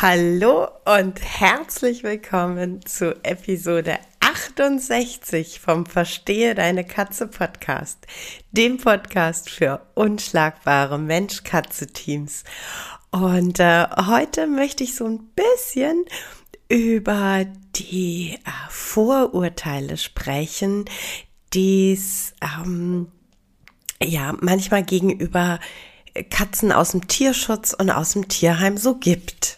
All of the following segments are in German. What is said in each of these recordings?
Hallo und herzlich willkommen zu Episode 68 vom Verstehe deine Katze Podcast, dem Podcast für unschlagbare Mensch-Katze-Teams. Und äh, heute möchte ich so ein bisschen über die äh, Vorurteile sprechen, die es ähm, ja manchmal gegenüber Katzen aus dem Tierschutz und aus dem Tierheim so gibt.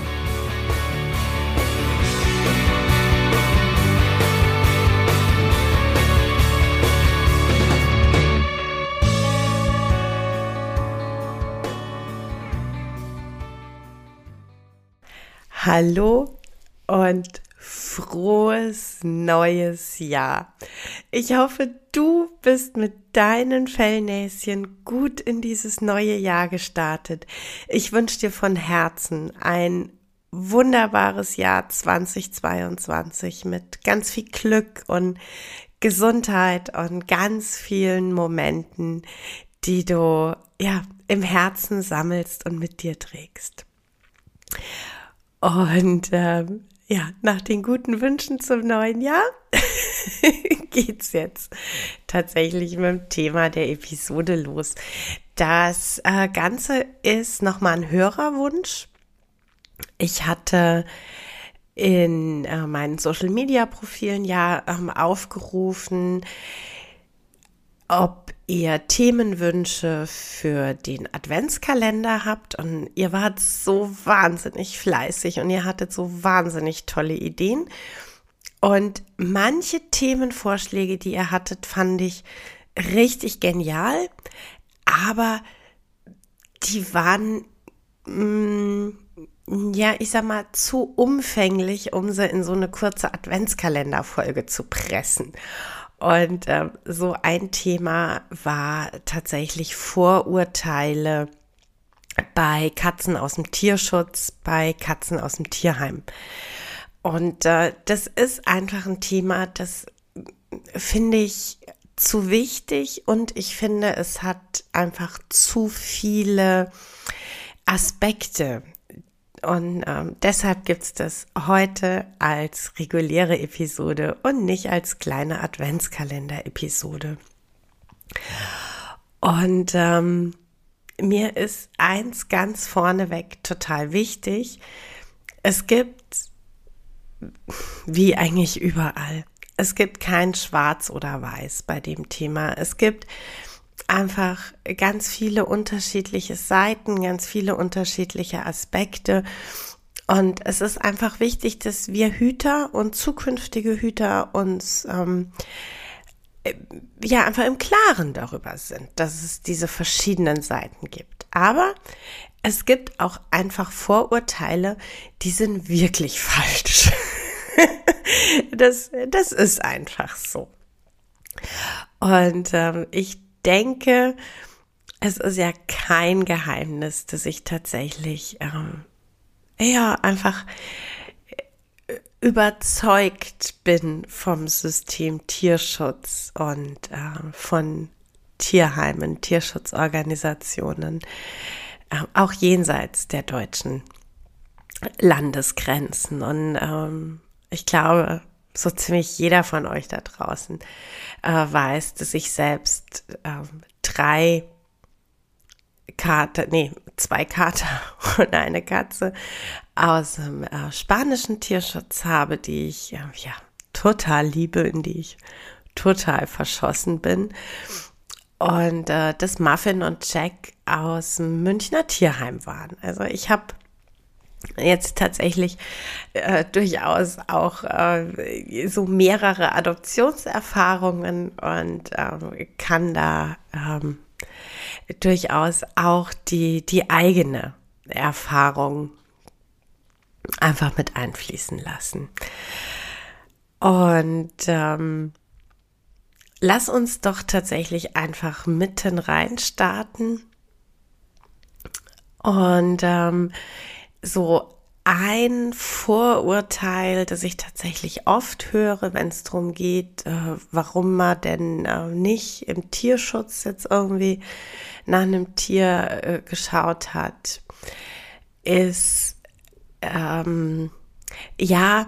Hallo und frohes neues Jahr. Ich hoffe, du bist mit deinen Fellnäschen gut in dieses neue Jahr gestartet. Ich wünsche dir von Herzen ein wunderbares Jahr 2022 mit ganz viel Glück und Gesundheit und ganz vielen Momenten, die du ja im Herzen sammelst und mit dir trägst. Und ähm, ja, nach den guten Wünschen zum neuen Jahr geht's jetzt tatsächlich mit dem Thema der Episode los. Das äh, Ganze ist nochmal ein Hörerwunsch. Ich hatte in äh, meinen Social Media Profilen ja ähm, aufgerufen, ob ihr Themenwünsche für den Adventskalender habt und ihr wart so wahnsinnig fleißig und ihr hattet so wahnsinnig tolle Ideen. Und manche Themenvorschläge, die ihr hattet, fand ich richtig genial, aber die waren, mh, mm, ja, ich sag mal, zu umfänglich, um sie in so eine kurze Adventskalenderfolge zu pressen. Und äh, so ein Thema war tatsächlich Vorurteile bei Katzen aus dem Tierschutz, bei Katzen aus dem Tierheim. Und äh, das ist einfach ein Thema, das finde ich zu wichtig und ich finde, es hat einfach zu viele Aspekte, und ähm, deshalb gibt's das heute als reguläre Episode und nicht als kleine Adventskalender-Episode. Und ähm, mir ist eins ganz vorneweg total wichtig. Es gibt, wie eigentlich überall, es gibt kein Schwarz oder Weiß bei dem Thema. Es gibt einfach ganz viele unterschiedliche Seiten, ganz viele unterschiedliche Aspekte. Und es ist einfach wichtig, dass wir Hüter und zukünftige Hüter uns ähm, äh, ja einfach im Klaren darüber sind, dass es diese verschiedenen Seiten gibt. Aber es gibt auch einfach Vorurteile, die sind wirklich falsch. das, das ist einfach so. Und ähm, ich denke, es ist ja kein Geheimnis, dass ich tatsächlich ähm, ja einfach äh, überzeugt bin vom System Tierschutz und äh, von Tierheimen, Tierschutzorganisationen, äh, auch jenseits der deutschen Landesgrenzen. Und ähm, ich glaube, so ziemlich jeder von euch da draußen äh, weiß, dass ich selbst äh, drei Kater, nee, zwei Kater und eine Katze aus dem äh, spanischen Tierschutz habe, die ich äh, ja total liebe, in die ich total verschossen bin. Und äh, das Muffin und Jack aus dem Münchner Tierheim waren. Also ich habe jetzt tatsächlich äh, durchaus auch äh, so mehrere Adoptionserfahrungen und äh, kann da ähm, durchaus auch die, die eigene Erfahrung einfach mit einfließen lassen. Und ähm, lass uns doch tatsächlich einfach mitten rein starten. Und ähm, so ein Vorurteil, das ich tatsächlich oft höre, wenn es darum geht, äh, warum man denn äh, nicht im Tierschutz jetzt irgendwie nach einem Tier äh, geschaut hat, ist ähm, ja,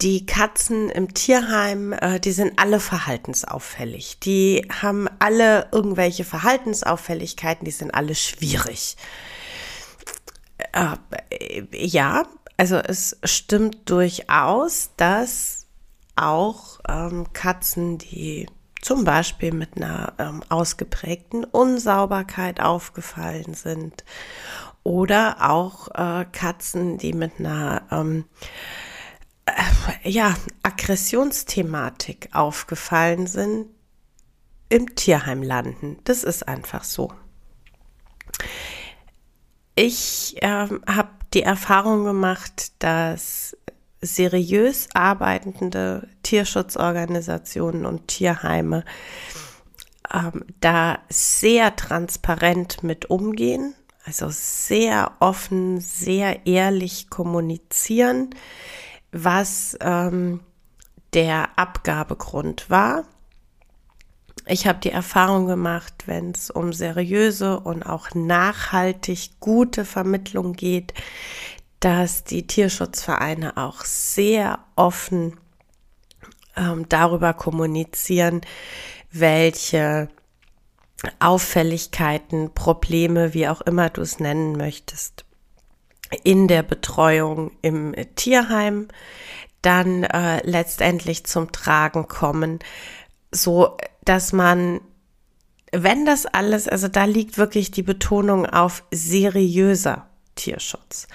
die Katzen im Tierheim, äh, die sind alle verhaltensauffällig. Die haben alle irgendwelche Verhaltensauffälligkeiten, die sind alle schwierig. Äh, ja, also es stimmt durchaus, dass auch ähm, Katzen, die zum Beispiel mit einer ähm, ausgeprägten Unsauberkeit aufgefallen sind oder auch äh, Katzen, die mit einer ähm, äh, ja, Aggressionsthematik aufgefallen sind, im Tierheim landen. Das ist einfach so. Ich ähm, habe die Erfahrung gemacht, dass seriös arbeitende Tierschutzorganisationen und Tierheime ähm, da sehr transparent mit umgehen, also sehr offen, sehr ehrlich kommunizieren, was ähm, der Abgabegrund war ich habe die Erfahrung gemacht, wenn es um seriöse und auch nachhaltig gute Vermittlung geht, dass die Tierschutzvereine auch sehr offen ähm, darüber kommunizieren, welche Auffälligkeiten, Probleme, wie auch immer du es nennen möchtest, in der Betreuung im Tierheim dann äh, letztendlich zum Tragen kommen, so dass man, wenn das alles, also da liegt wirklich die Betonung auf seriöser Tierschutz.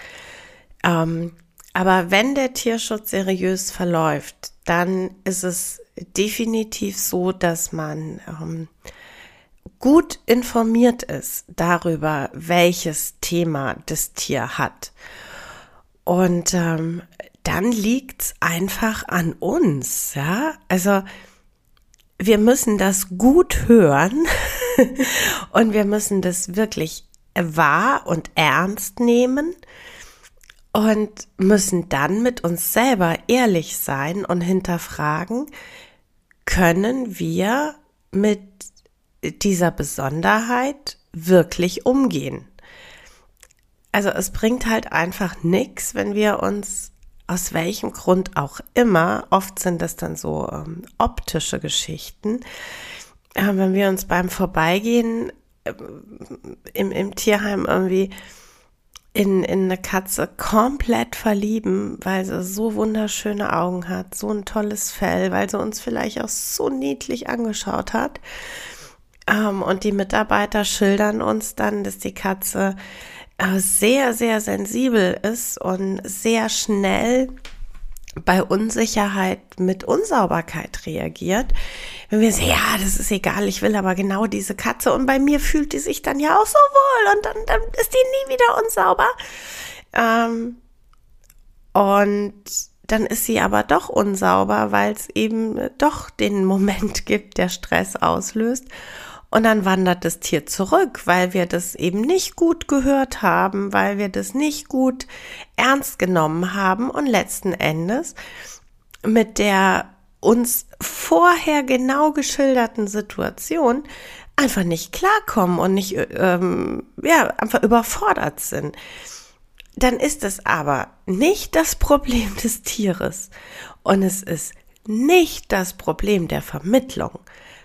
Ähm, aber wenn der Tierschutz seriös verläuft, dann ist es definitiv so, dass man ähm, gut informiert ist darüber, welches Thema das Tier hat. Und ähm, dann liegt's einfach an uns, ja. Also wir müssen das gut hören und wir müssen das wirklich wahr und ernst nehmen und müssen dann mit uns selber ehrlich sein und hinterfragen, können wir mit dieser Besonderheit wirklich umgehen? Also es bringt halt einfach nichts, wenn wir uns aus welchem Grund auch immer, oft sind das dann so ähm, optische Geschichten, äh, wenn wir uns beim Vorbeigehen äh, im, im Tierheim irgendwie in, in eine Katze komplett verlieben, weil sie so wunderschöne Augen hat, so ein tolles Fell, weil sie uns vielleicht auch so niedlich angeschaut hat. Ähm, und die Mitarbeiter schildern uns dann, dass die Katze äh, sehr, sehr sensibel ist und sehr schnell bei Unsicherheit mit Unsauberkeit reagiert. Wenn wir sagen, ja, das ist egal, ich will aber genau diese Katze und bei mir fühlt die sich dann ja auch so wohl und dann, dann ist die nie wieder unsauber. Ähm, und dann ist sie aber doch unsauber, weil es eben doch den Moment gibt, der Stress auslöst. Und dann wandert das Tier zurück, weil wir das eben nicht gut gehört haben, weil wir das nicht gut ernst genommen haben. Und letzten Endes mit der uns vorher genau geschilderten Situation einfach nicht klarkommen und nicht, ähm, ja, einfach überfordert sind. Dann ist es aber nicht das Problem des Tieres. Und es ist nicht das Problem der Vermittlung,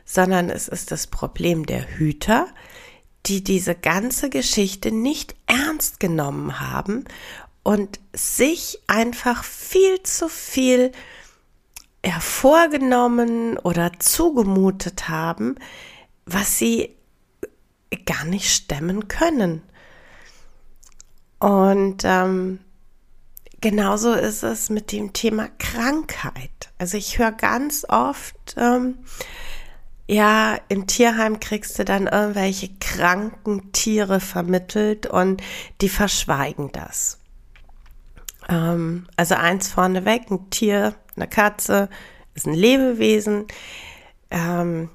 sondern es ist das Problem der Hüter, die diese ganze Geschichte nicht ernst genommen haben und sich einfach viel zu viel hervorgenommen oder zugemutet haben, was sie gar nicht stemmen können. Und ähm, genauso ist es mit dem Thema Krankheit. Also ich höre ganz oft, ähm, ja, im Tierheim kriegst du dann irgendwelche kranken Tiere vermittelt und die verschweigen das. Ähm, also eins vorneweg, ein Tier, eine Katze ist ein Lebewesen. Ähm,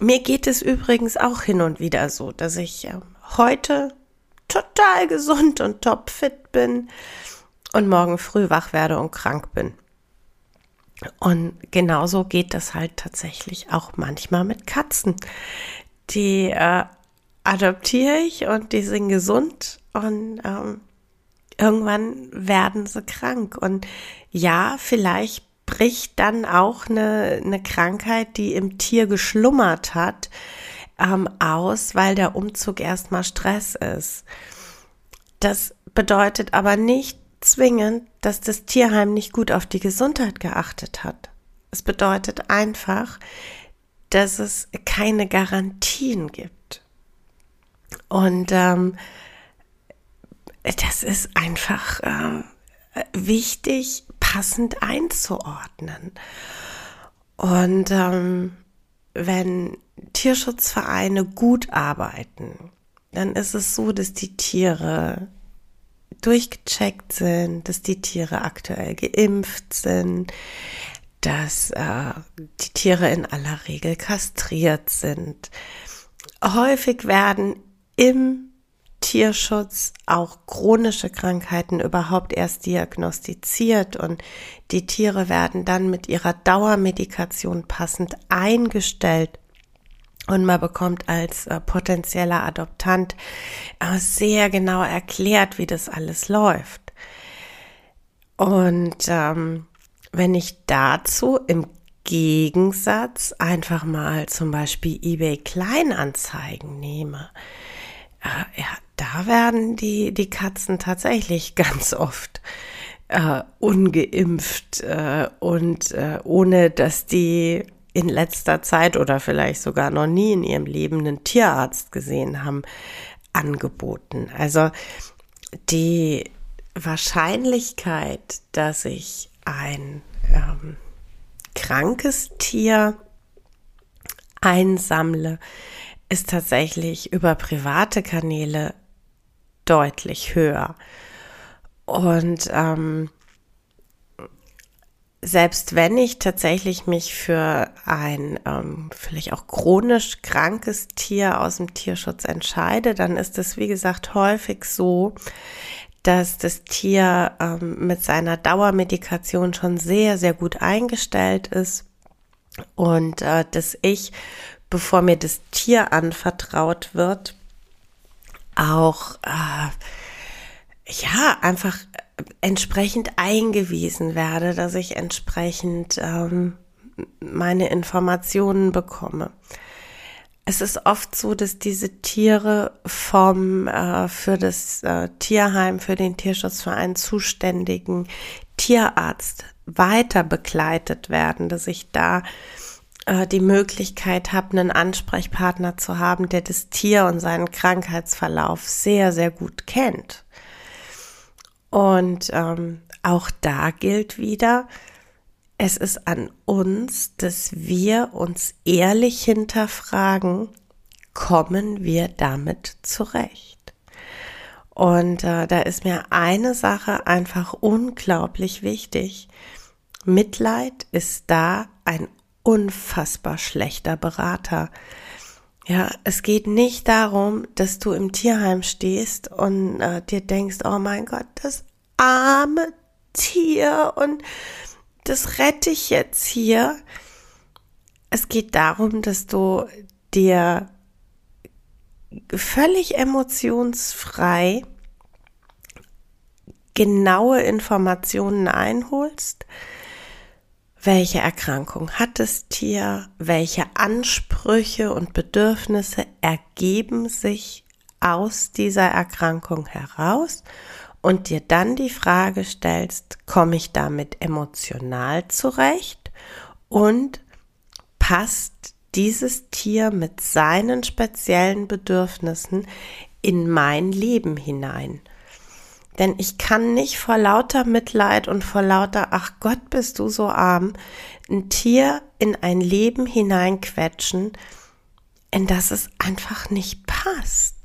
mir geht es übrigens auch hin und wieder so, dass ich äh, heute total gesund und topfit bin und morgen früh wach werde und krank bin. Und genauso geht das halt tatsächlich auch manchmal mit Katzen. Die äh, adoptiere ich und die sind gesund und ähm, irgendwann werden sie krank. Und ja, vielleicht bricht dann auch eine, eine Krankheit, die im Tier geschlummert hat, ähm, aus, weil der Umzug erstmal Stress ist. Das bedeutet aber nicht, zwingend, dass das Tierheim nicht gut auf die Gesundheit geachtet hat. Es bedeutet einfach, dass es keine Garantien gibt. Und ähm, das ist einfach äh, wichtig, passend einzuordnen. Und ähm, wenn Tierschutzvereine gut arbeiten, dann ist es so, dass die Tiere durchgecheckt sind, dass die Tiere aktuell geimpft sind, dass äh, die Tiere in aller Regel kastriert sind. Häufig werden im Tierschutz auch chronische Krankheiten überhaupt erst diagnostiziert und die Tiere werden dann mit ihrer Dauermedikation passend eingestellt und man bekommt als äh, potenzieller Adoptant äh, sehr genau erklärt, wie das alles läuft. Und ähm, wenn ich dazu im Gegensatz einfach mal zum Beispiel eBay Kleinanzeigen nehme, äh, ja, da werden die, die Katzen tatsächlich ganz oft äh, ungeimpft äh, und äh, ohne dass die in letzter Zeit oder vielleicht sogar noch nie in ihrem Leben einen Tierarzt gesehen haben, angeboten. Also die Wahrscheinlichkeit, dass ich ein ähm, krankes Tier einsammle, ist tatsächlich über private Kanäle deutlich höher. Und ähm, selbst wenn ich tatsächlich mich für ein ähm, vielleicht auch chronisch krankes Tier aus dem Tierschutz entscheide, dann ist es, wie gesagt, häufig so, dass das Tier ähm, mit seiner Dauermedikation schon sehr, sehr gut eingestellt ist und äh, dass ich, bevor mir das Tier anvertraut wird, auch äh, ja einfach entsprechend eingewiesen werde, dass ich entsprechend ähm, meine Informationen bekomme. Es ist oft so, dass diese Tiere vom äh, für das äh, Tierheim, für den Tierschutzverein zuständigen Tierarzt weiter begleitet werden, dass ich da äh, die Möglichkeit habe, einen Ansprechpartner zu haben, der das Tier und seinen Krankheitsverlauf sehr, sehr gut kennt. Und ähm, auch da gilt wieder, es ist an uns, dass wir uns ehrlich hinterfragen, kommen wir damit zurecht? Und äh, da ist mir eine Sache einfach unglaublich wichtig. Mitleid ist da ein unfassbar schlechter Berater. Ja, es geht nicht darum, dass du im Tierheim stehst und äh, dir denkst, oh mein Gott, das arme Tier und das rette ich jetzt hier. Es geht darum, dass du dir völlig emotionsfrei genaue Informationen einholst, welche Erkrankung hat das Tier, welche Ansprüche und Bedürfnisse ergeben sich aus dieser Erkrankung heraus? Und dir dann die Frage stellst, komme ich damit emotional zurecht? Und passt dieses Tier mit seinen speziellen Bedürfnissen in mein Leben hinein. Denn ich kann nicht vor lauter Mitleid und vor lauter, ach Gott, bist du so arm, ein Tier in ein Leben hineinquetschen, in das es einfach nicht passt.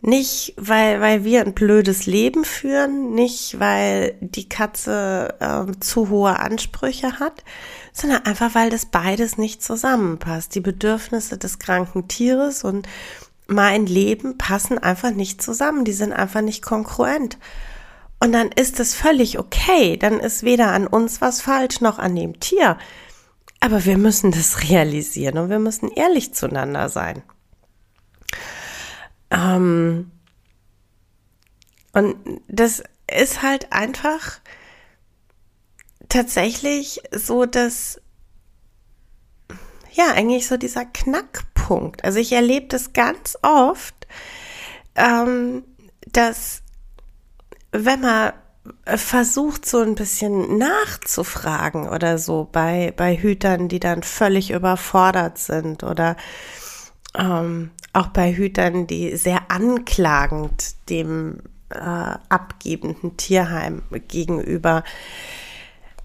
Nicht, weil, weil wir ein blödes Leben führen, nicht, weil die Katze äh, zu hohe Ansprüche hat, sondern einfach, weil das beides nicht zusammenpasst. Die Bedürfnisse des kranken Tieres und mein Leben passen einfach nicht zusammen. Die sind einfach nicht konkurrent. Und dann ist es völlig okay. Dann ist weder an uns was falsch noch an dem Tier. Aber wir müssen das realisieren und wir müssen ehrlich zueinander sein. Ähm und das ist halt einfach tatsächlich so, dass ja, eigentlich so dieser Knackpunkt. Also ich erlebe das ganz oft, ähm, dass wenn man versucht, so ein bisschen nachzufragen oder so bei, bei Hütern, die dann völlig überfordert sind oder ähm, auch bei Hütern, die sehr anklagend dem äh, abgebenden Tierheim gegenüber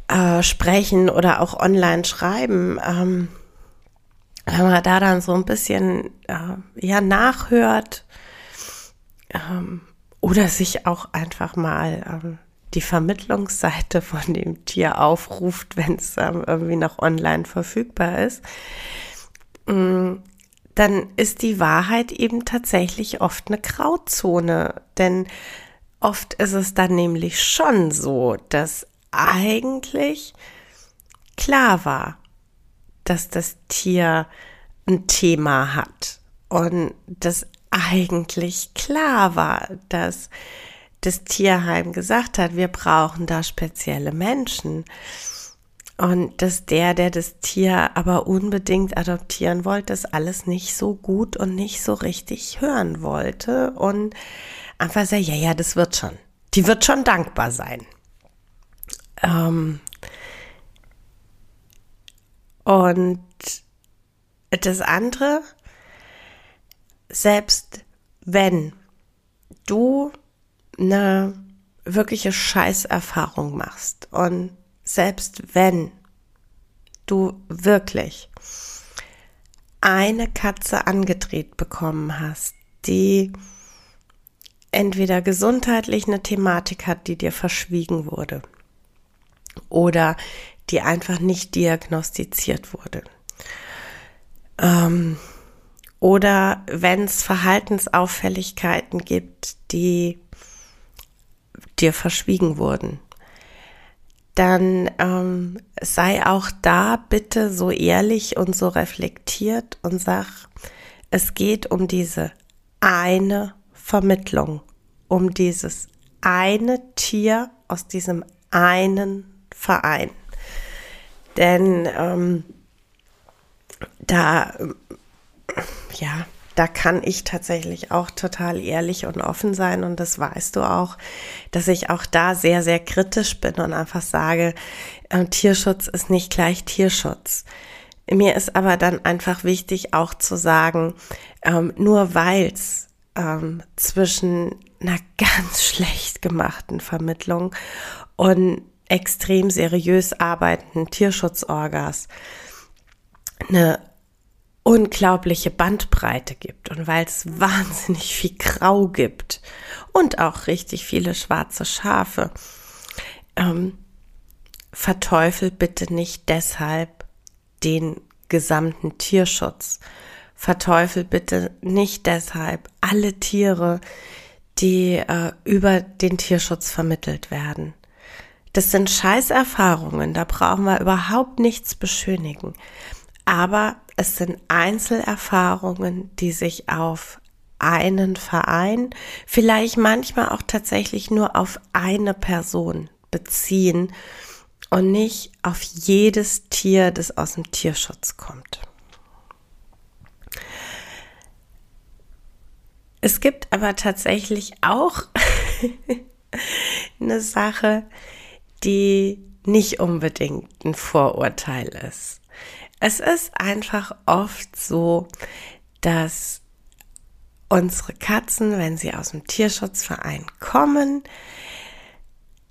äh, sprechen oder auch online schreiben. Ähm, wenn man da dann so ein bisschen äh, ja nachhört ähm, oder sich auch einfach mal ähm, die Vermittlungsseite von dem Tier aufruft, wenn es ähm, irgendwie noch online verfügbar ist, ähm, dann ist die Wahrheit eben tatsächlich oft eine Grauzone. Denn oft ist es dann nämlich schon so, dass eigentlich klar war, dass das Tier ein Thema hat und dass eigentlich klar war, dass das Tierheim gesagt hat, wir brauchen da spezielle Menschen. Und dass der, der das Tier aber unbedingt adoptieren wollte, das alles nicht so gut und nicht so richtig hören wollte und einfach sagt, ja, ja, das wird schon. Die wird schon dankbar sein. Ähm und das andere, selbst wenn du eine wirkliche Scheißerfahrung machst und selbst wenn du wirklich eine Katze angedreht bekommen hast, die entweder gesundheitlich eine Thematik hat, die dir verschwiegen wurde oder die einfach nicht diagnostiziert wurde. Ähm, oder wenn es Verhaltensauffälligkeiten gibt, die dir verschwiegen wurden, dann ähm, sei auch da bitte so ehrlich und so reflektiert und sag, es geht um diese eine Vermittlung, um dieses eine Tier aus diesem einen Verein. Denn ähm, da, ja, da kann ich tatsächlich auch total ehrlich und offen sein und das weißt du auch, dass ich auch da sehr, sehr kritisch bin und einfach sage, äh, Tierschutz ist nicht gleich Tierschutz. Mir ist aber dann einfach wichtig auch zu sagen, ähm, nur weil's ähm, zwischen einer ganz schlecht gemachten Vermittlung und extrem seriös arbeitenden Tierschutzorgas eine unglaubliche Bandbreite gibt und weil es wahnsinnig viel Grau gibt und auch richtig viele schwarze Schafe, ähm, verteufelt bitte nicht deshalb den gesamten Tierschutz. Verteufelt bitte nicht deshalb alle Tiere, die äh, über den Tierschutz vermittelt werden. Das sind Scheißerfahrungen, da brauchen wir überhaupt nichts beschönigen. Aber es sind Einzelerfahrungen, die sich auf einen Verein, vielleicht manchmal auch tatsächlich nur auf eine Person beziehen und nicht auf jedes Tier, das aus dem Tierschutz kommt. Es gibt aber tatsächlich auch eine Sache, die nicht unbedingt ein Vorurteil ist. Es ist einfach oft so, dass unsere Katzen, wenn sie aus dem Tierschutzverein kommen,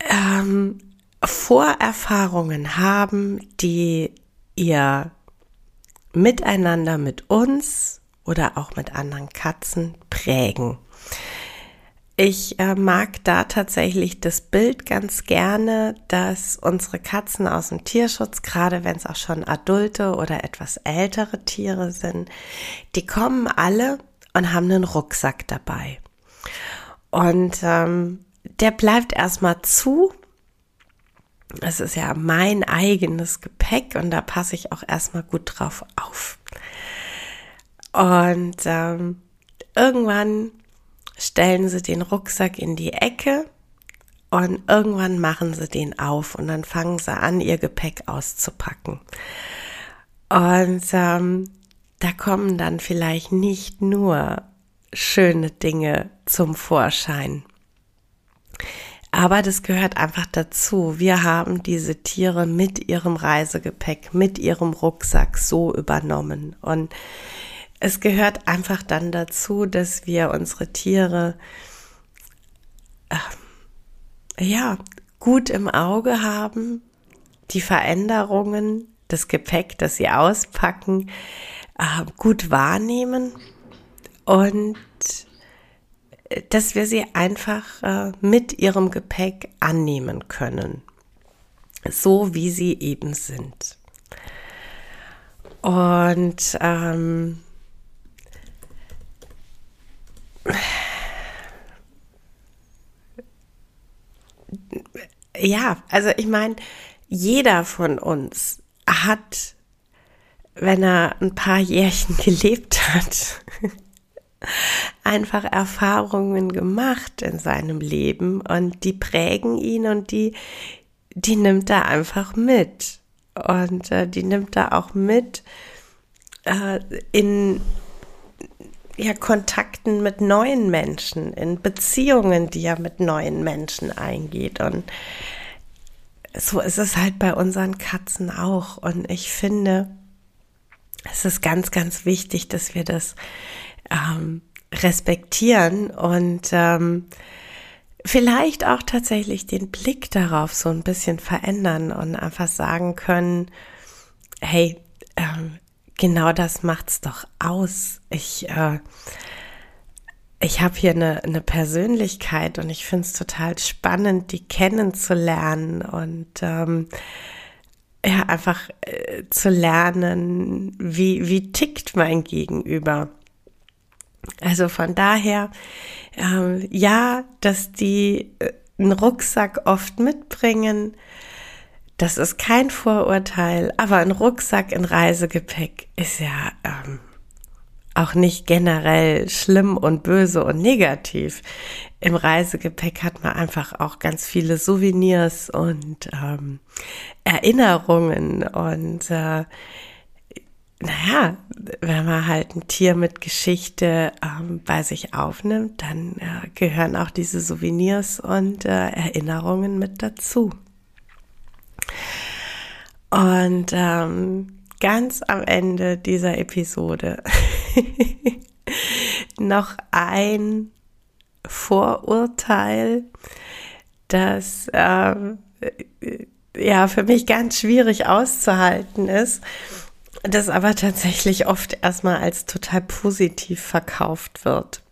ähm, Vorerfahrungen haben, die ihr miteinander mit uns oder auch mit anderen Katzen prägen. Ich äh, mag da tatsächlich das Bild ganz gerne, dass unsere Katzen aus dem Tierschutz, gerade wenn es auch schon adulte oder etwas ältere Tiere sind, die kommen alle und haben einen Rucksack dabei. Und ähm, der bleibt erstmal zu. Es ist ja mein eigenes Gepäck und da passe ich auch erstmal gut drauf auf. Und ähm, irgendwann stellen sie den Rucksack in die Ecke und irgendwann machen sie den auf und dann fangen sie an, ihr Gepäck auszupacken. Und ähm, da kommen dann vielleicht nicht nur schöne Dinge zum Vorschein. Aber das gehört einfach dazu. Wir haben diese Tiere mit ihrem Reisegepäck, mit ihrem Rucksack so übernommen. Und es gehört einfach dann dazu, dass wir unsere Tiere äh, ja gut im Auge haben, die Veränderungen, das Gepäck, das sie auspacken, äh, gut wahrnehmen und äh, dass wir sie einfach äh, mit ihrem Gepäck annehmen können, so wie sie eben sind. Und ähm, ja, also ich meine, jeder von uns hat, wenn er ein paar Jährchen gelebt hat, einfach Erfahrungen gemacht in seinem Leben und die prägen ihn und die, die nimmt er einfach mit. Und äh, die nimmt er auch mit äh, in ja, Kontakten mit neuen Menschen, in Beziehungen, die er mit neuen Menschen eingeht. Und so ist es halt bei unseren Katzen auch. Und ich finde, es ist ganz, ganz wichtig, dass wir das ähm, respektieren und ähm, vielleicht auch tatsächlich den Blick darauf so ein bisschen verändern und einfach sagen können, hey, ähm, genau das macht's doch aus. Ich, äh, ich habe hier eine, eine Persönlichkeit und ich finde es total spannend, die kennenzulernen und ähm, ja, einfach äh, zu lernen, wie, wie tickt mein Gegenüber. Also von daher, ähm, ja, dass die äh, einen Rucksack oft mitbringen, das ist kein Vorurteil, aber ein Rucksack in Reisegepäck ist ja ähm, auch nicht generell schlimm und böse und negativ. Im Reisegepäck hat man einfach auch ganz viele Souvenirs und ähm, Erinnerungen und äh, naja, wenn man halt ein Tier mit Geschichte ähm, bei sich aufnimmt, dann äh, gehören auch diese Souvenirs und äh, Erinnerungen mit dazu. Und ähm, ganz am Ende dieser Episode noch ein Vorurteil, das ähm, ja für mich ganz schwierig auszuhalten ist das aber tatsächlich oft erstmal als total positiv verkauft wird.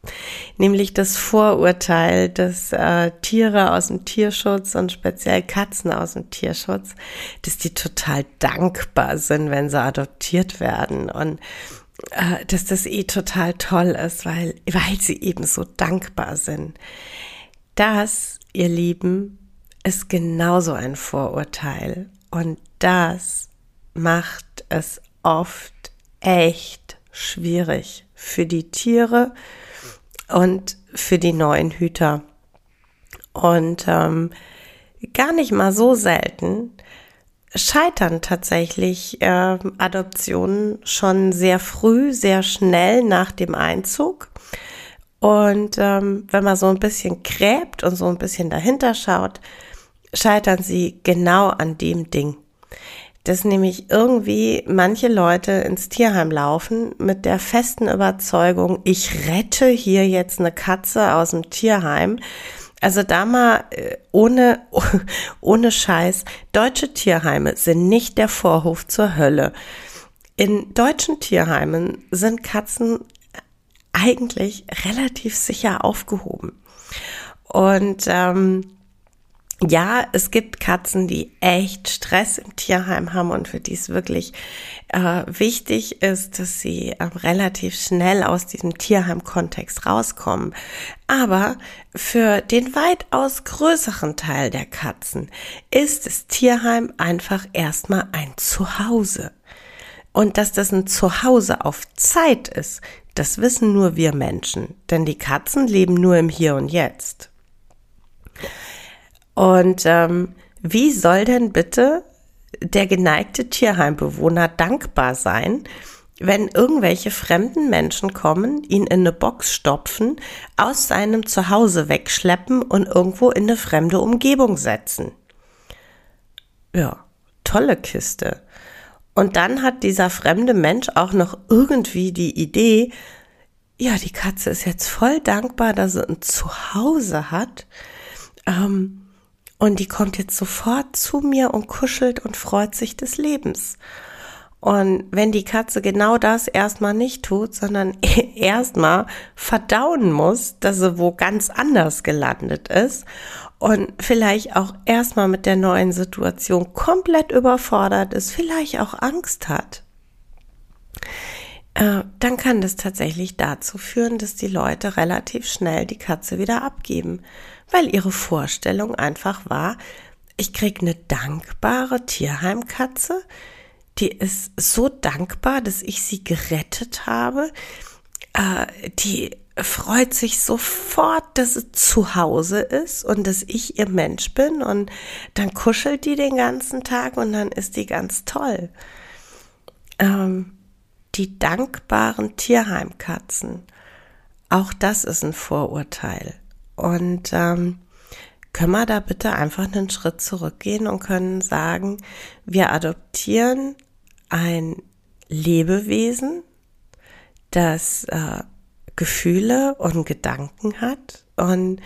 Nämlich das Vorurteil, dass äh, Tiere aus dem Tierschutz und speziell Katzen aus dem Tierschutz, dass die total dankbar sind, wenn sie adoptiert werden und äh, dass das eh total toll ist, weil, weil sie eben so dankbar sind. Das, ihr Lieben, ist genauso ein Vorurteil und das macht es oft echt schwierig für die Tiere und für die neuen Hüter. Und ähm, gar nicht mal so selten scheitern tatsächlich äh, Adoptionen schon sehr früh, sehr schnell nach dem Einzug. Und ähm, wenn man so ein bisschen gräbt und so ein bisschen dahinter schaut, scheitern sie genau an dem Ding dass nämlich irgendwie manche Leute ins Tierheim laufen mit der festen Überzeugung, ich rette hier jetzt eine Katze aus dem Tierheim. Also da mal äh, ohne, ohne Scheiß, deutsche Tierheime sind nicht der Vorhof zur Hölle. In deutschen Tierheimen sind Katzen eigentlich relativ sicher aufgehoben. Und ähm, ja, es gibt Katzen, die echt Stress im Tierheim haben und für die es wirklich äh, wichtig ist, dass sie äh, relativ schnell aus diesem Tierheim-Kontext rauskommen. Aber für den weitaus größeren Teil der Katzen ist das Tierheim einfach erstmal ein Zuhause. Und dass das ein Zuhause auf Zeit ist, das wissen nur wir Menschen, denn die Katzen leben nur im Hier und Jetzt. Und ähm, wie soll denn bitte der geneigte Tierheimbewohner dankbar sein, wenn irgendwelche fremden Menschen kommen, ihn in eine Box stopfen, aus seinem Zuhause wegschleppen und irgendwo in eine fremde Umgebung setzen? Ja, tolle Kiste. Und dann hat dieser fremde Mensch auch noch irgendwie die Idee, ja, die Katze ist jetzt voll dankbar, dass sie ein Zuhause hat. Ähm, und die kommt jetzt sofort zu mir und kuschelt und freut sich des Lebens. Und wenn die Katze genau das erstmal nicht tut, sondern erstmal verdauen muss, dass sie wo ganz anders gelandet ist und vielleicht auch erstmal mit der neuen Situation komplett überfordert ist, vielleicht auch Angst hat, äh, dann kann das tatsächlich dazu führen, dass die Leute relativ schnell die Katze wieder abgeben, weil ihre Vorstellung einfach war, ich krieg eine dankbare Tierheimkatze, die ist so dankbar, dass ich sie gerettet habe, äh, die freut sich sofort, dass sie zu Hause ist und dass ich ihr Mensch bin und dann kuschelt die den ganzen Tag und dann ist die ganz toll. Ähm, die dankbaren Tierheimkatzen. Auch das ist ein Vorurteil. Und ähm, können wir da bitte einfach einen Schritt zurückgehen und können sagen, wir adoptieren ein Lebewesen, das äh, Gefühle und Gedanken hat? Und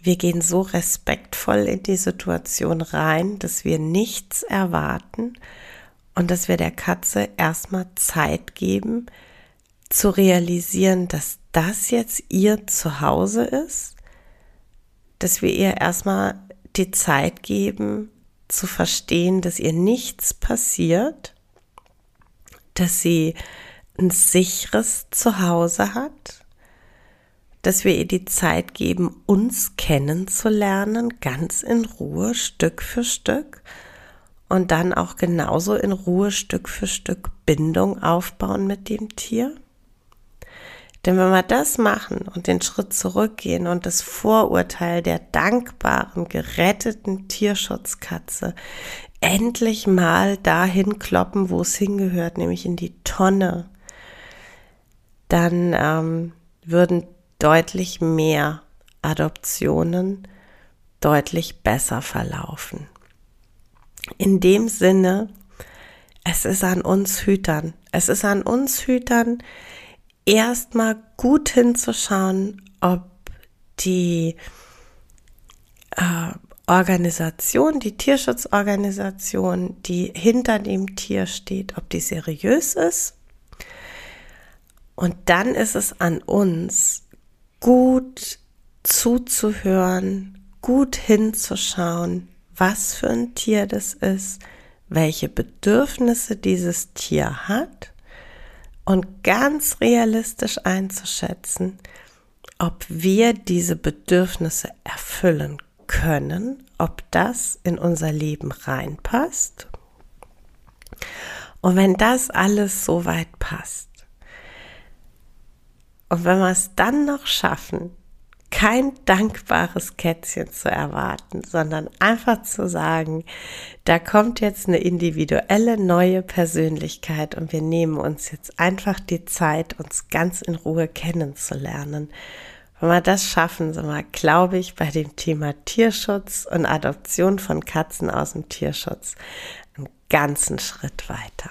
wir gehen so respektvoll in die Situation rein, dass wir nichts erwarten, und dass wir der Katze erstmal Zeit geben, zu realisieren, dass das jetzt ihr Zuhause ist, dass wir ihr erstmal die Zeit geben, zu verstehen, dass ihr nichts passiert, dass sie ein sicheres Zuhause hat, dass wir ihr die Zeit geben, uns kennenzulernen, ganz in Ruhe, Stück für Stück und dann auch genauso in Ruhe Stück für Stück Bindung aufbauen mit dem Tier? Denn wenn wir das machen und den Schritt zurückgehen und das Vorurteil der dankbaren, geretteten Tierschutzkatze endlich mal dahin kloppen, wo es hingehört, nämlich in die Tonne, dann ähm, würden deutlich mehr Adoptionen deutlich besser verlaufen. In dem Sinne, es ist an uns Hütern. Es ist an uns Hütern, erstmal gut hinzuschauen, ob die äh, Organisation, die Tierschutzorganisation, die hinter dem Tier steht, ob die seriös ist. Und dann ist es an uns, gut zuzuhören, gut hinzuschauen, was für ein Tier das ist, welche Bedürfnisse dieses Tier hat und ganz realistisch einzuschätzen, ob wir diese Bedürfnisse erfüllen können, ob das in unser Leben reinpasst. Und wenn das alles so weit passt, und wenn wir es dann noch schaffen, kein dankbares Kätzchen zu erwarten, sondern einfach zu sagen, da kommt jetzt eine individuelle neue Persönlichkeit und wir nehmen uns jetzt einfach die Zeit, uns ganz in Ruhe kennenzulernen. Wenn wir das schaffen, sind wir, glaube ich, bei dem Thema Tierschutz und Adoption von Katzen aus dem Tierschutz einen ganzen Schritt weiter.